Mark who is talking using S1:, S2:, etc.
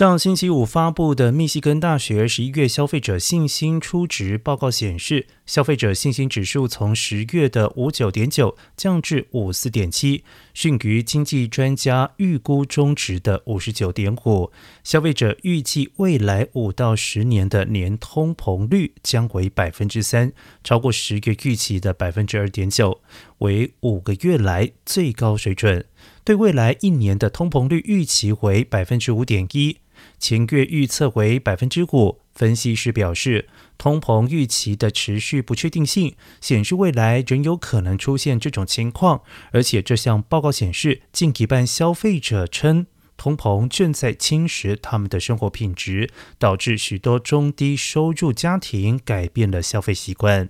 S1: 上星期五发布的密西根大学十一月消费者信心初值报告显示，消费者信心指数从十月的五九点九降至五四点七，逊于经济专家预估中值的五十九点五。消费者预计未来五到十年的年通膨率将为百分之三，超过十月预期的百分之二点九，为五个月来最高水准。对未来一年的通膨率预期为百分之五点一，前月预测为百分之五。分析师表示，通膨预期的持续不确定性显示未来仍有可能出现这种情况，而且这项报告显示，近一半消费者称通膨正在侵蚀他们的生活品质，导致许多中低收入家庭改变了消费习惯。